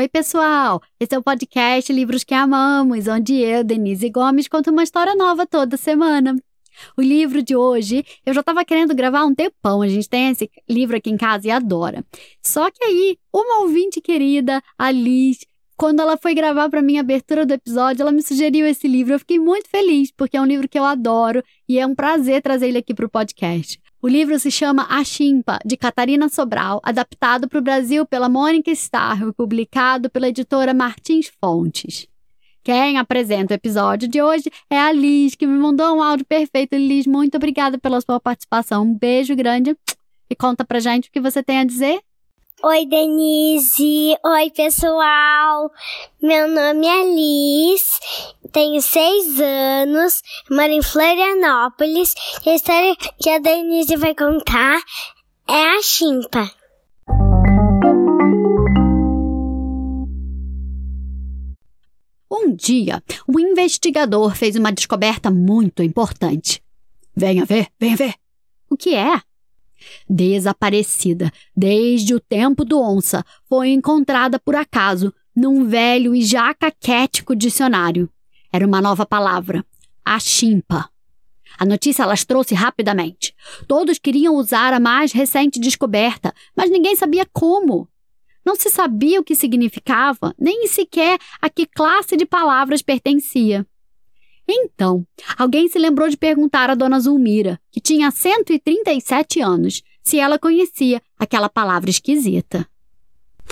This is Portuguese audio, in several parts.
Oi, pessoal! Esse é o podcast Livros que Amamos, onde eu, Denise Gomes, conto uma história nova toda semana. O livro de hoje, eu já estava querendo gravar há um tempão. A gente tem esse livro aqui em casa e adora. Só que aí, uma ouvinte querida, a Liz, quando ela foi gravar para mim a abertura do episódio, ela me sugeriu esse livro. Eu fiquei muito feliz, porque é um livro que eu adoro e é um prazer trazer ele aqui para o podcast. O livro se chama A Chimpa, de Catarina Sobral, adaptado para o Brasil pela Mônica Starr e publicado pela editora Martins Fontes. Quem apresenta o episódio de hoje é a Liz, que me mandou um áudio perfeito. Liz, muito obrigada pela sua participação. Um beijo grande e conta pra gente o que você tem a dizer. Oi, Denise. Oi, pessoal. Meu nome é Liz, tenho seis anos, moro em Florianópolis. E a história que a Denise vai contar é a chimpa. Um dia, o investigador fez uma descoberta muito importante. Venha ver, venha ver. O que é? Desaparecida desde o tempo do onça, foi encontrada por acaso num velho e já caquético dicionário. Era uma nova palavra, a chimpa. A notícia las trouxe rapidamente. Todos queriam usar a mais recente descoberta, mas ninguém sabia como. Não se sabia o que significava, nem sequer a que classe de palavras pertencia. Então, alguém se lembrou de perguntar à dona Zulmira, que tinha 137 anos, se ela conhecia aquela palavra esquisita.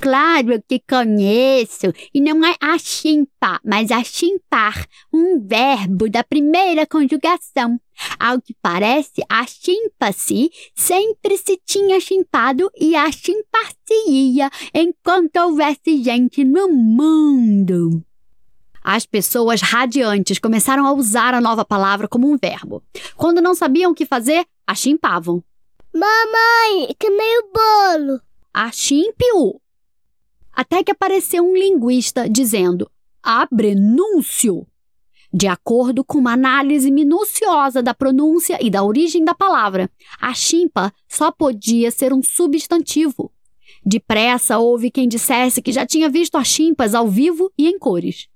Claro que conheço, e não é achimpar, mas achimpar, um verbo da primeira conjugação. Ao que parece, achimpa-se sempre se tinha chimpado e achimpar-se-ia enquanto houvesse gente no mundo. As pessoas radiantes começaram a usar a nova palavra como um verbo. Quando não sabiam o que fazer, achimpavam. Mamãe, queimei o bolo. Achimpe-o. Até que apareceu um linguista dizendo abrenúncio. De acordo com uma análise minuciosa da pronúncia e da origem da palavra, a chimpa só podia ser um substantivo. Depressa houve quem dissesse que já tinha visto as chimpas ao vivo e em cores.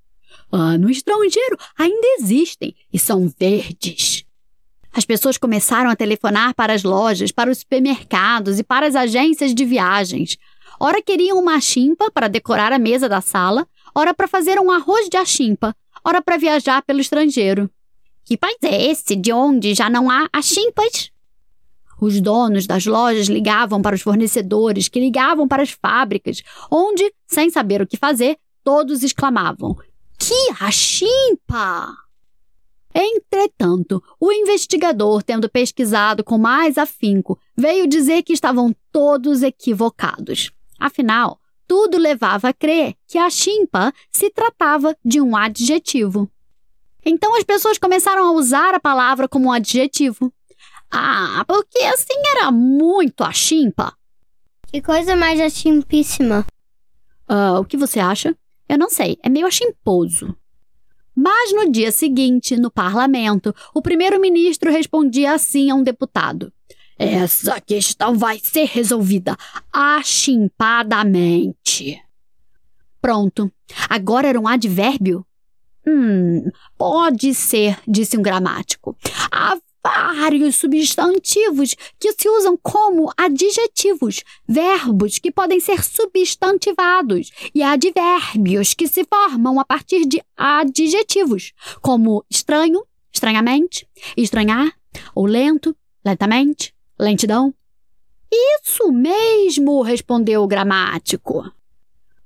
Ah, no estrangeiro ainda existem e são verdes. As pessoas começaram a telefonar para as lojas, para os supermercados e para as agências de viagens. Ora queriam uma chimpa para decorar a mesa da sala, ora para fazer um arroz de achimpa, ora para viajar pelo estrangeiro. Que país é esse de onde já não há achimpas? Os donos das lojas ligavam para os fornecedores, que ligavam para as fábricas, onde, sem saber o que fazer, todos exclamavam: que rachimpa! Entretanto, o investigador, tendo pesquisado com mais afinco, veio dizer que estavam todos equivocados. Afinal, tudo levava a crer que a chimpa se tratava de um adjetivo. Então as pessoas começaram a usar a palavra como um adjetivo. Ah, porque assim era muito a chimpa. Que coisa mais achimpíssima. Uh, o que você acha? Eu não sei, é meio achimposo. Mas no dia seguinte, no parlamento, o primeiro-ministro respondia assim a um deputado: Essa questão vai ser resolvida achimpadamente. Pronto. Agora era um advérbio? Hum, pode ser, disse um gramático. A vários substantivos que se usam como adjetivos, verbos que podem ser substantivados e advérbios que se formam a partir de adjetivos, como estranho, estranhamente, estranhar, ou lento, lentamente, lentidão. Isso mesmo, respondeu o gramático.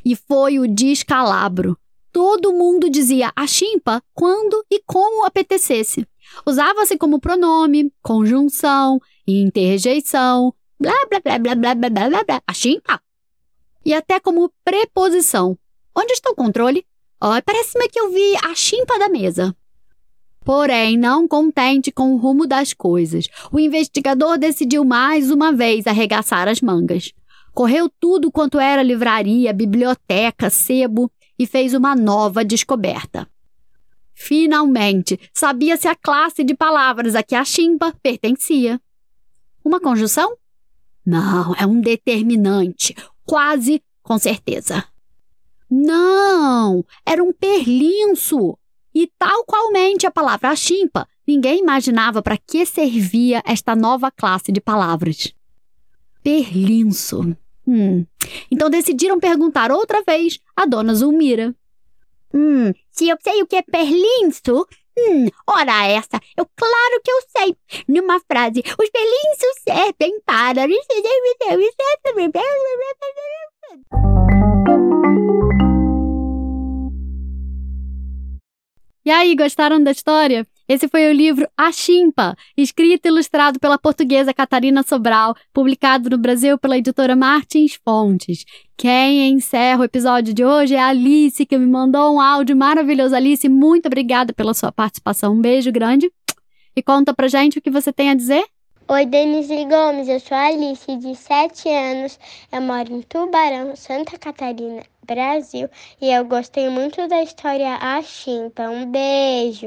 E foi o descalabro. Todo mundo dizia a chimpa quando e como apetecesse. Usava-se como pronome, conjunção, interjeição, blá blá blá blá blá blá blá blá, blá assim, ah. E até como preposição. Onde está o controle? Oh, Parece-me que eu vi a chimpa da mesa. Porém, não contente com o rumo das coisas, o investigador decidiu mais uma vez arregaçar as mangas. Correu tudo quanto era livraria, biblioteca, sebo e fez uma nova descoberta. Finalmente, sabia-se a classe de palavras a que a chimpa pertencia. Uma conjunção? Não, é um determinante, quase com certeza. Não, era um perlinço. E tal qualmente a palavra achimpa, ninguém imaginava para que servia esta nova classe de palavras. Perlinço. Hum. Então decidiram perguntar outra vez a dona Zulmira. Hum, se eu sei o que é perlinço, hum, ora essa, eu claro que eu sei. Numa frase, os perlinços servem para... E aí, gostaram da história? Esse foi o livro A Chimpa, escrito e ilustrado pela portuguesa Catarina Sobral, publicado no Brasil pela editora Martins Fontes. Quem encerra o episódio de hoje é a Alice, que me mandou um áudio maravilhoso. Alice, muito obrigada pela sua participação. Um beijo grande. E conta pra gente o que você tem a dizer. Oi, Denise Gomes, eu sou a Alice, de 7 anos, eu moro em Tubarão, Santa Catarina, Brasil, e eu gostei muito da história A Chimpa. Um beijo!